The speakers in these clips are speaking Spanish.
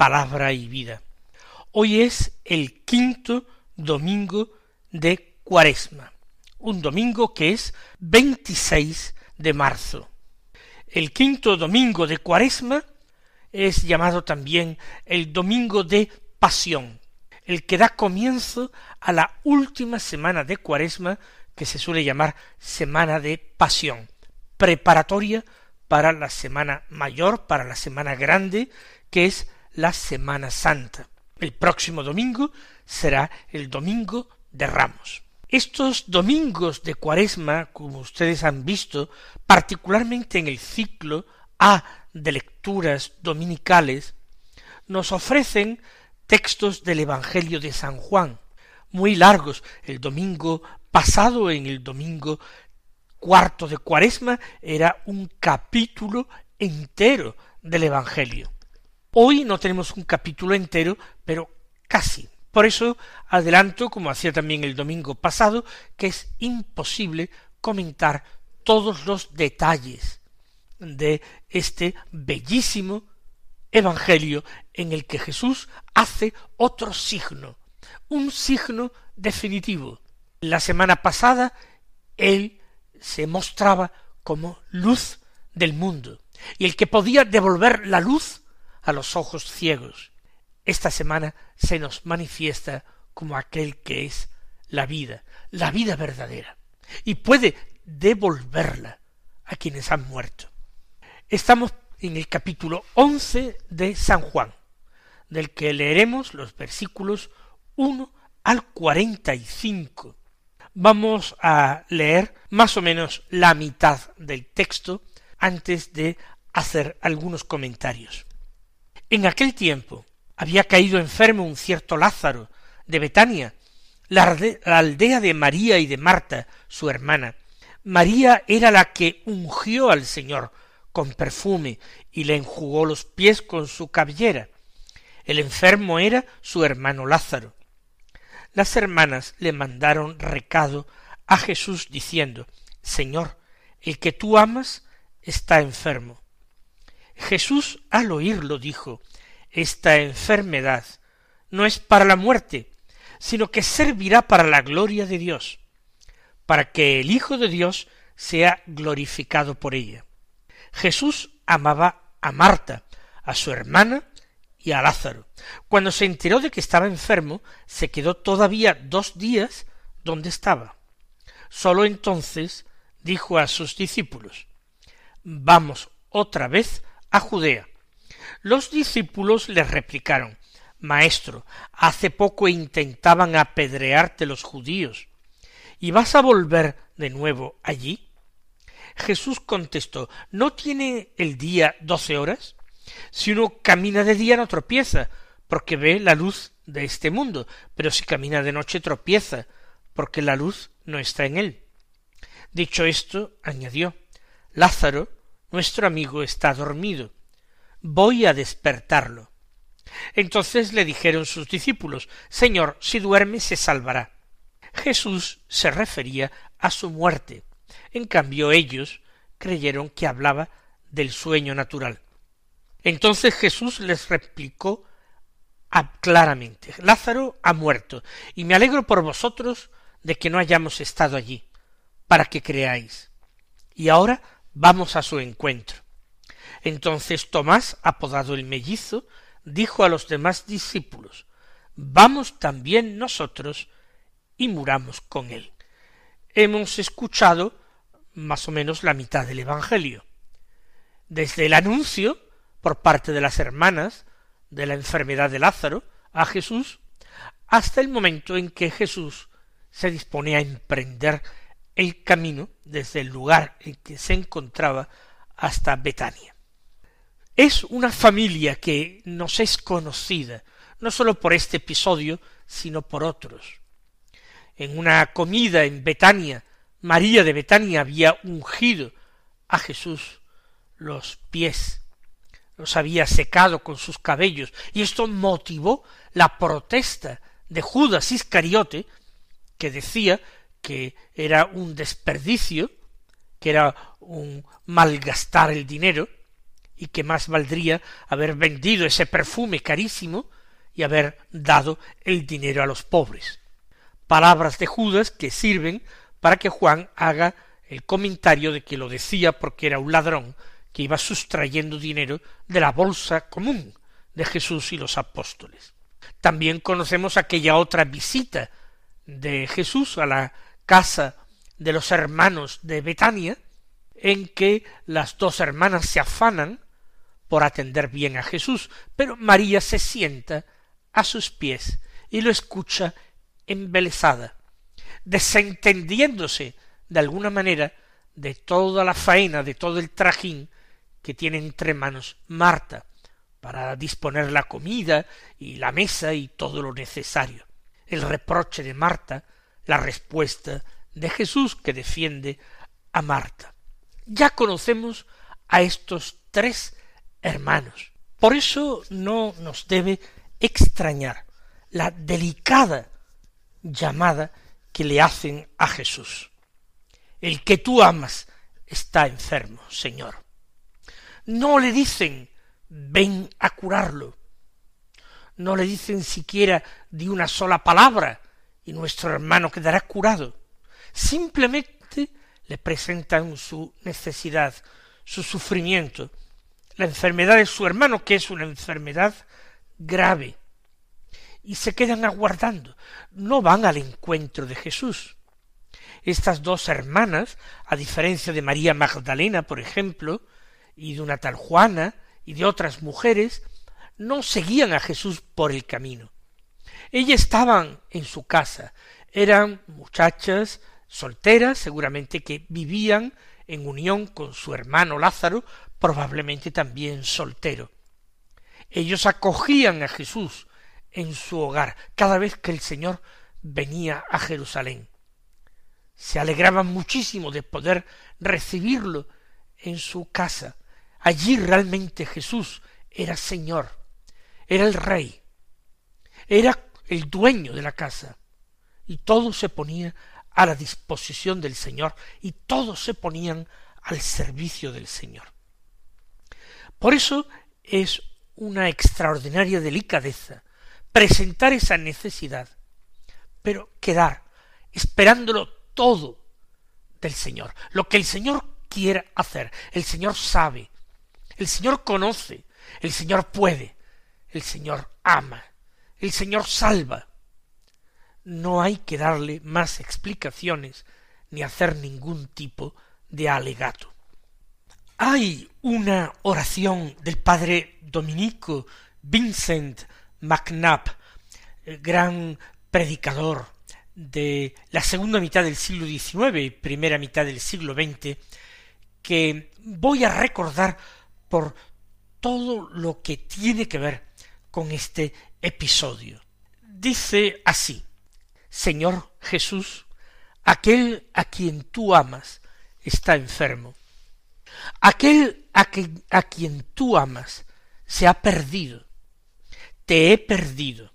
Palabra y Vida. Hoy es el quinto domingo de Cuaresma, un domingo que es 26 de marzo. El quinto domingo de Cuaresma es llamado también el domingo de Pasión, el que da comienzo a la última semana de Cuaresma que se suele llamar Semana de Pasión, preparatoria para la Semana Mayor, para la Semana Grande, que es la Semana Santa. El próximo domingo será el Domingo de Ramos. Estos domingos de Cuaresma, como ustedes han visto, particularmente en el ciclo A de lecturas dominicales, nos ofrecen textos del Evangelio de San Juan, muy largos. El domingo pasado, en el domingo cuarto de Cuaresma era un capítulo entero del Evangelio. Hoy no tenemos un capítulo entero, pero casi. Por eso adelanto, como hacía también el domingo pasado, que es imposible comentar todos los detalles de este bellísimo Evangelio en el que Jesús hace otro signo, un signo definitivo. La semana pasada él se mostraba como luz del mundo, y el que podía devolver la luz a los ojos ciegos. Esta semana se nos manifiesta como aquel que es la vida, la vida verdadera, y puede devolverla a quienes han muerto. Estamos en el capítulo once de San Juan, del que leeremos los versículos uno al cuarenta y cinco vamos a leer más o menos la mitad del texto antes de hacer algunos comentarios. En aquel tiempo había caído enfermo un cierto Lázaro de Betania, la, aldea de María y de Marta, su hermana. María era la que ungió al Señor con perfume y le enjugó los pies con su cabellera. El enfermo era su hermano Lázaro las hermanas le mandaron recado a Jesús diciendo Señor, el que tú amas está enfermo. Jesús al oírlo dijo Esta enfermedad no es para la muerte, sino que servirá para la gloria de Dios, para que el Hijo de Dios sea glorificado por ella. Jesús amaba a Marta, a su hermana y a Lázaro. Cuando se enteró de que estaba enfermo, se quedó todavía dos días donde estaba. Sólo entonces dijo a sus discípulos Vamos otra vez a Judea. Los discípulos le replicaron Maestro, hace poco intentaban apedrearte los judíos, ¿y vas a volver de nuevo allí? Jesús contestó ¿No tiene el día doce horas? Si uno camina de día no tropieza, porque ve la luz de este mundo, pero si camina de noche tropieza, porque la luz no está en él. Dicho esto, añadió Lázaro, nuestro amigo, está dormido. Voy a despertarlo. Entonces le dijeron sus discípulos Señor, si duerme se salvará. Jesús se refería a su muerte. En cambio ellos creyeron que hablaba del sueño natural. Entonces Jesús les replicó claramente Lázaro ha muerto, y me alegro por vosotros de que no hayamos estado allí, para que creáis. Y ahora vamos a su encuentro. Entonces Tomás, apodado el mellizo, dijo a los demás discípulos Vamos también nosotros y muramos con él. Hemos escuchado más o menos la mitad del Evangelio. Desde el anuncio por parte de las hermanas de la enfermedad de Lázaro a Jesús, hasta el momento en que Jesús se dispone a emprender el camino desde el lugar en que se encontraba hasta Betania. Es una familia que nos es conocida, no sólo por este episodio, sino por otros. En una comida en Betania, María de Betania había ungido a Jesús los pies, los había secado con sus cabellos, y esto motivó la protesta de Judas Iscariote, que decía que era un desperdicio, que era un malgastar el dinero, y que más valdría haber vendido ese perfume carísimo y haber dado el dinero a los pobres. Palabras de Judas que sirven para que Juan haga el comentario de que lo decía porque era un ladrón que iba sustrayendo dinero de la bolsa común de Jesús y los apóstoles. También conocemos aquella otra visita de Jesús a la casa de los hermanos de Betania, en que las dos hermanas se afanan por atender bien a Jesús, pero María se sienta a sus pies y lo escucha embelesada, desentendiéndose de alguna manera de toda la faena, de todo el trajín que tiene entre manos Marta para disponer la comida y la mesa y todo lo necesario. El reproche de Marta, la respuesta de Jesús que defiende a Marta. Ya conocemos a estos tres hermanos. Por eso no nos debe extrañar la delicada llamada que le hacen a Jesús. El que tú amas está enfermo, Señor. No le dicen ven a curarlo. No le dicen siquiera de una sola palabra y nuestro hermano quedará curado. Simplemente le presentan su necesidad, su sufrimiento, la enfermedad de su hermano, que es una enfermedad grave, y se quedan aguardando, no van al encuentro de Jesús. Estas dos hermanas, a diferencia de María Magdalena, por ejemplo, y de una tal Juana, y de otras mujeres, no seguían a Jesús por el camino. Ellas estaban en su casa, eran muchachas solteras, seguramente que vivían en unión con su hermano Lázaro, probablemente también soltero. Ellos acogían a Jesús en su hogar cada vez que el Señor venía a Jerusalén. Se alegraban muchísimo de poder recibirlo en su casa. Allí realmente Jesús era Señor, era el Rey, era el dueño de la casa, y todo se ponía a la disposición del Señor, y todos se ponían al servicio del Señor. Por eso es una extraordinaria delicadeza presentar esa necesidad, pero quedar esperándolo todo del Señor, lo que el Señor quiera hacer, el Señor sabe, el Señor conoce, el Señor puede, el Señor ama, el Señor salva. No hay que darle más explicaciones ni hacer ningún tipo de alegato. Hay una oración del padre dominico Vincent MacNab, el gran predicador de la segunda mitad del siglo XIX y primera mitad del siglo XX, que voy a recordar por todo lo que tiene que ver con este episodio. Dice así, Señor Jesús, aquel a quien tú amas está enfermo. Aquel a, a quien tú amas se ha perdido te he perdido,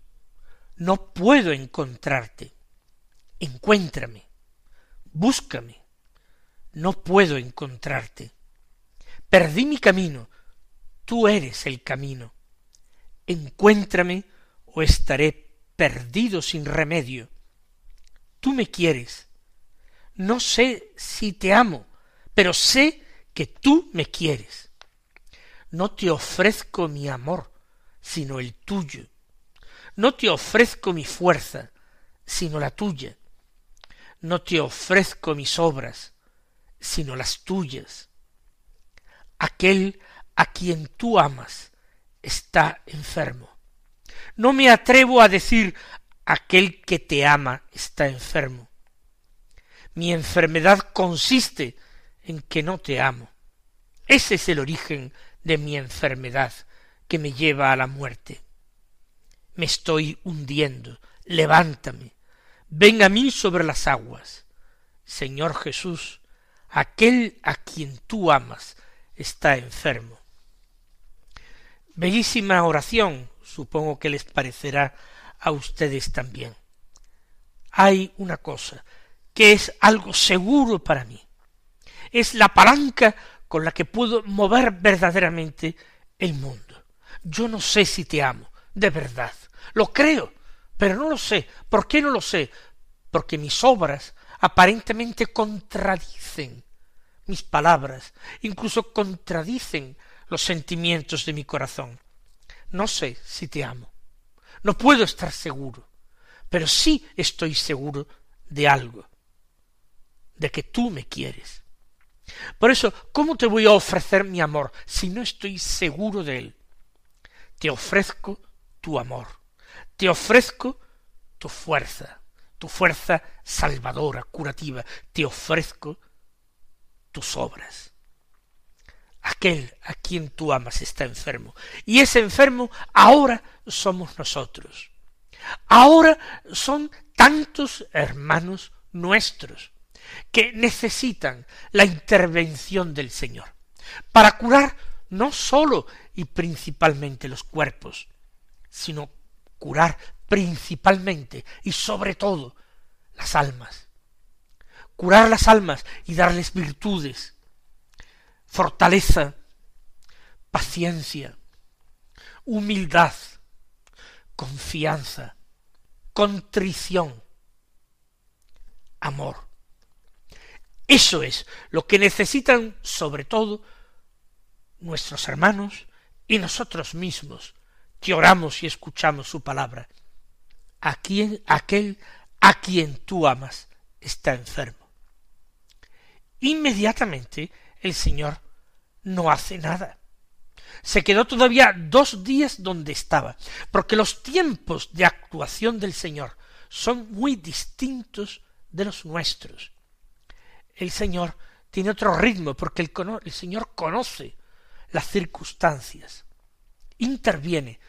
no puedo encontrarte. Encuéntrame, búscame, no puedo encontrarte. Perdí mi camino, tú eres el camino. Encuéntrame o estaré perdido sin remedio. Tú me quieres. No sé si te amo, pero sé que tú me quieres. No te ofrezco mi amor, sino el tuyo. No te ofrezco mi fuerza, sino la tuya. No te ofrezco mis obras, sino las tuyas. Aquel a quien tú amas está enfermo. No me atrevo a decir aquel que te ama está enfermo. Mi enfermedad consiste en que no te amo. Ese es el origen de mi enfermedad que me lleva a la muerte. Me estoy hundiendo, levántame, ven a mí sobre las aguas. Señor Jesús, aquel a quien tú amas está enfermo. Bellísima oración, supongo que les parecerá a ustedes también. Hay una cosa que es algo seguro para mí. Es la palanca con la que puedo mover verdaderamente el mundo. Yo no sé si te amo, de verdad. Lo creo, pero no lo sé. ¿Por qué no lo sé? Porque mis obras aparentemente contradicen mis palabras, incluso contradicen los sentimientos de mi corazón. No sé si te amo. No puedo estar seguro, pero sí estoy seguro de algo, de que tú me quieres. Por eso, ¿cómo te voy a ofrecer mi amor si no estoy seguro de él? Te ofrezco tu amor, te ofrezco tu fuerza, tu fuerza salvadora, curativa, te ofrezco tus obras. Aquel a quien tú amas está enfermo, y ese enfermo ahora somos nosotros. Ahora son tantos hermanos nuestros que necesitan la intervención del Señor para curar no sólo y principalmente los cuerpos, sino curar principalmente y sobre todo las almas. Curar las almas y darles virtudes, fortaleza, paciencia, humildad, confianza, contrición, amor. Eso es lo que necesitan sobre todo nuestros hermanos y nosotros mismos que oramos y escuchamos su palabra. A quien, aquel a quien tú amas está enfermo. Inmediatamente el Señor no hace nada. Se quedó todavía dos días donde estaba, porque los tiempos de actuación del Señor son muy distintos de los nuestros el Señor tiene otro ritmo porque el, el Señor conoce las circunstancias. Interviene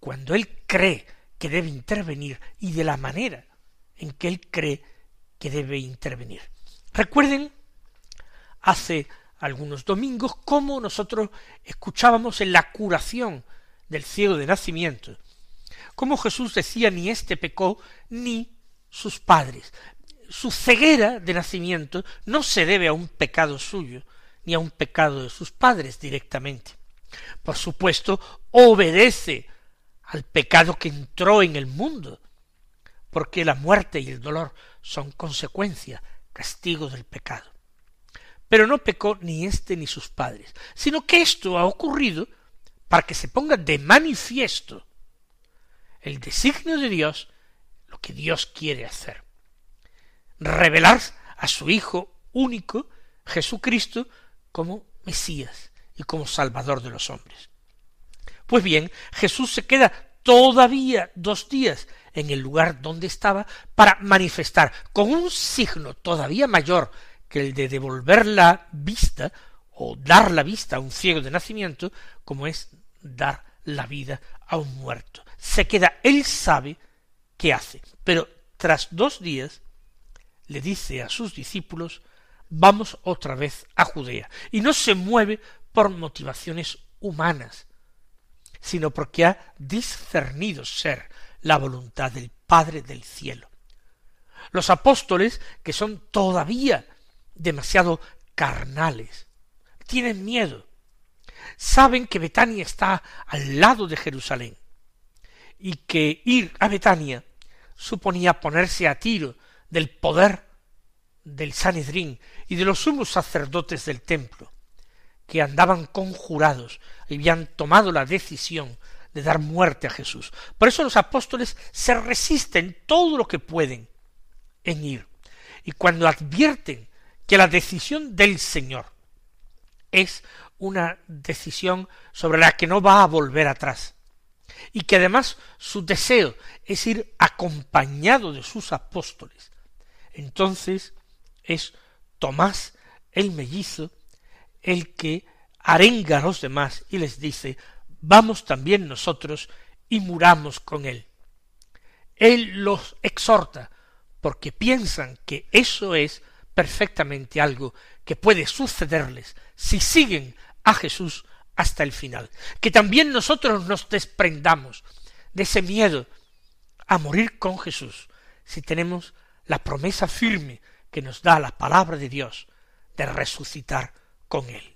cuando Él cree que debe intervenir y de la manera en que Él cree que debe intervenir. Recuerden hace algunos domingos cómo nosotros escuchábamos en la curación del ciego de nacimiento, cómo Jesús decía ni éste pecó ni sus padres, su ceguera de nacimiento no se debe a un pecado suyo, ni a un pecado de sus padres directamente. Por supuesto, obedece al pecado que entró en el mundo, porque la muerte y el dolor son consecuencia, castigo del pecado. Pero no pecó ni éste ni sus padres, sino que esto ha ocurrido para que se ponga de manifiesto el designio de Dios, lo que Dios quiere hacer revelar a su Hijo único, Jesucristo, como Mesías y como Salvador de los hombres. Pues bien, Jesús se queda todavía dos días en el lugar donde estaba para manifestar con un signo todavía mayor que el de devolver la vista o dar la vista a un ciego de nacimiento, como es dar la vida a un muerto. Se queda, él sabe qué hace, pero tras dos días le dice a sus discípulos vamos otra vez a Judea. Y no se mueve por motivaciones humanas, sino porque ha discernido ser la voluntad del Padre del cielo. Los apóstoles, que son todavía demasiado carnales, tienen miedo. Saben que Betania está al lado de Jerusalén y que ir a Betania suponía ponerse a tiro del poder del Sanedrín y de los sumos sacerdotes del templo, que andaban conjurados y habían tomado la decisión de dar muerte a Jesús. Por eso los apóstoles se resisten todo lo que pueden en ir. Y cuando advierten que la decisión del Señor es una decisión sobre la que no va a volver atrás, y que además su deseo es ir acompañado de sus apóstoles, entonces es Tomás el mellizo el que arenga a los demás y les dice, vamos también nosotros y muramos con él. Él los exhorta porque piensan que eso es perfectamente algo que puede sucederles si siguen a Jesús hasta el final. Que también nosotros nos desprendamos de ese miedo a morir con Jesús si tenemos la promesa firme que nos da la palabra de Dios de resucitar con Él.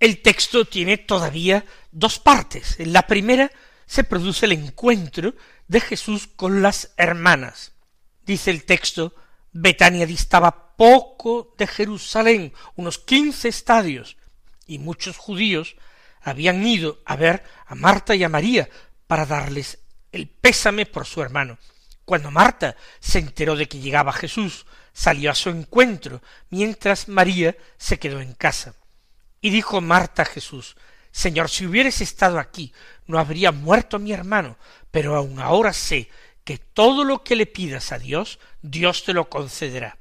El texto tiene todavía dos partes. En la primera se produce el encuentro de Jesús con las hermanas. Dice el texto, Betania distaba poco de Jerusalén, unos quince estadios, y muchos judíos habían ido a ver a Marta y a María para darles el pésame por su hermano. Cuando Marta se enteró de que llegaba Jesús, salió a su encuentro, mientras María se quedó en casa. Y dijo Marta a Jesús, Señor, si hubieres estado aquí, no habría muerto mi hermano, pero aun ahora sé que todo lo que le pidas a Dios, Dios te lo concederá.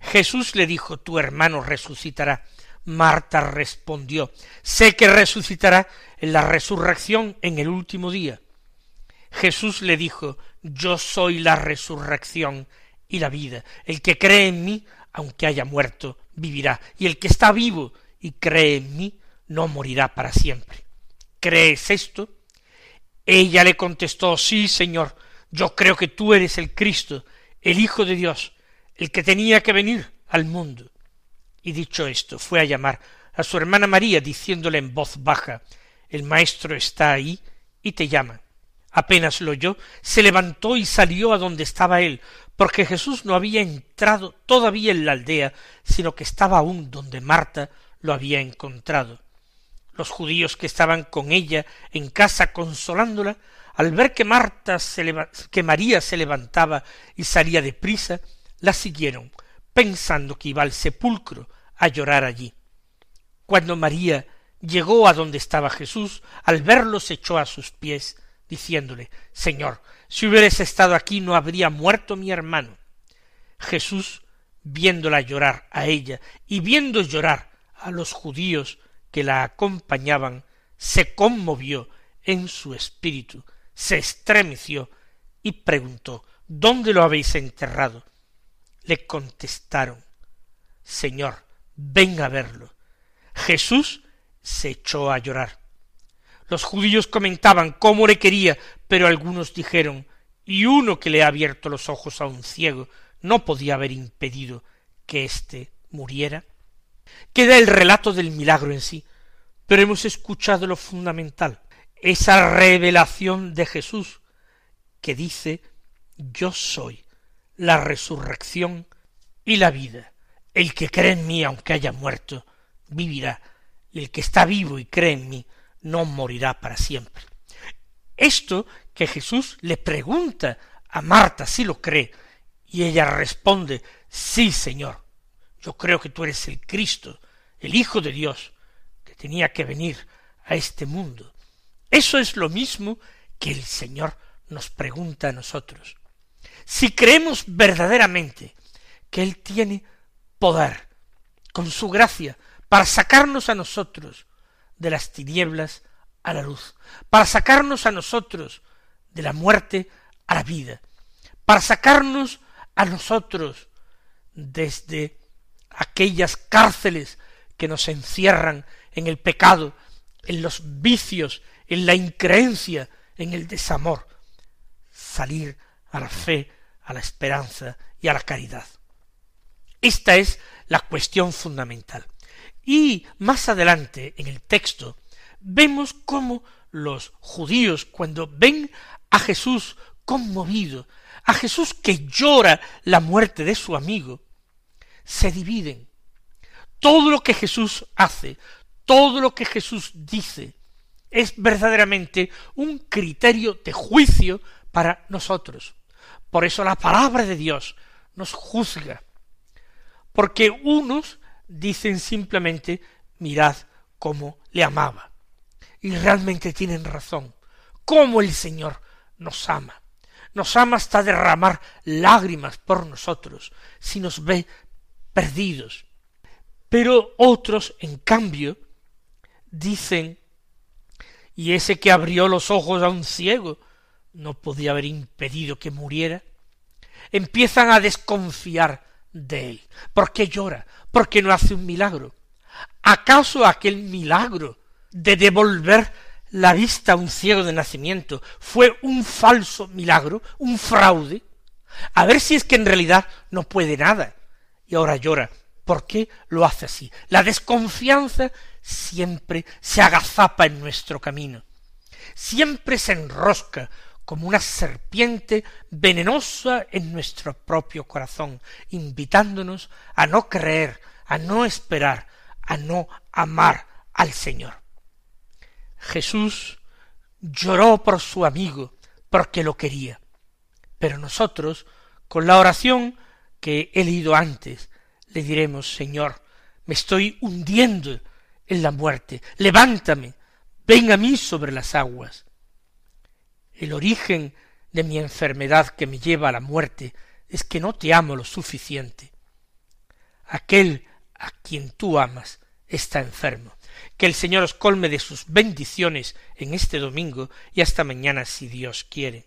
Jesús le dijo, tu hermano resucitará. Marta respondió, sé que resucitará en la resurrección en el último día. Jesús le dijo, yo soy la resurrección y la vida. El que cree en mí, aunque haya muerto, vivirá. Y el que está vivo y cree en mí, no morirá para siempre. ¿Crees esto? Ella le contestó, sí, Señor, yo creo que tú eres el Cristo, el Hijo de Dios, el que tenía que venir al mundo. Y dicho esto, fue a llamar a su hermana María, diciéndole en voz baja, el Maestro está ahí y te llama. Apenas lo oyó, se levantó y salió a donde estaba él, porque Jesús no había entrado todavía en la aldea, sino que estaba aún donde Marta lo había encontrado. Los judíos que estaban con ella en casa consolándola, al ver que Marta que María se levantaba y salía de prisa, la siguieron, pensando que iba al sepulcro a llorar allí. Cuando María llegó a donde estaba Jesús, al verlo se echó a sus pies, diciéndole Señor, si hubieras estado aquí no habría muerto mi hermano. Jesús, viéndola llorar a ella y viendo llorar a los judíos que la acompañaban, se conmovió en su espíritu, se estremeció y preguntó ¿Dónde lo habéis enterrado? Le contestaron Señor, ven a verlo. Jesús se echó a llorar. Los judíos comentaban cómo le quería, pero algunos dijeron y uno que le ha abierto los ojos a un ciego no podía haber impedido que éste muriera. Queda el relato del milagro en sí, pero hemos escuchado lo fundamental, esa revelación de Jesús que dice yo soy la resurrección y la vida. El que cree en mí, aunque haya muerto, vivirá, el que está vivo y cree en mí, no morirá para siempre. Esto que Jesús le pregunta a Marta si lo cree, y ella responde, sí, Señor, yo creo que tú eres el Cristo, el Hijo de Dios, que tenía que venir a este mundo. Eso es lo mismo que el Señor nos pregunta a nosotros. Si creemos verdaderamente que Él tiene poder, con su gracia, para sacarnos a nosotros de las tinieblas a la luz, para sacarnos a nosotros de la muerte a la vida, para sacarnos a nosotros desde aquellas cárceles que nos encierran en el pecado, en los vicios, en la increencia, en el desamor, salir a la fe, a la esperanza y a la caridad. Esta es la cuestión fundamental. Y más adelante en el texto vemos cómo los judíos cuando ven a Jesús conmovido, a Jesús que llora la muerte de su amigo, se dividen. Todo lo que Jesús hace, todo lo que Jesús dice, es verdaderamente un criterio de juicio para nosotros. Por eso la palabra de Dios nos juzga. Porque unos dicen simplemente, mirad cómo le amaba. Y realmente tienen razón. Cómo el Señor nos ama. Nos ama hasta derramar lágrimas por nosotros, si nos ve perdidos. Pero otros, en cambio, dicen, y ese que abrió los ojos a un ciego, no podía haber impedido que muriera, empiezan a desconfiar de él. ¿Por qué llora? ¿Por qué no hace un milagro? ¿Acaso aquel milagro de devolver la vista a un ciego de nacimiento fue un falso milagro, un fraude? A ver si es que en realidad no puede nada y ahora llora. ¿Por qué lo hace así? La desconfianza siempre se agazapa en nuestro camino, siempre se enrosca como una serpiente venenosa en nuestro propio corazón, invitándonos a no creer, a no esperar, a no amar al Señor. Jesús lloró por su amigo porque lo quería, pero nosotros, con la oración que he leído antes, le diremos, Señor, me estoy hundiendo en la muerte, levántame, ven a mí sobre las aguas el origen de mi enfermedad que me lleva a la muerte es que no te amo lo suficiente. Aquel a quien tú amas está enfermo. Que el Señor os colme de sus bendiciones en este domingo y hasta mañana si Dios quiere.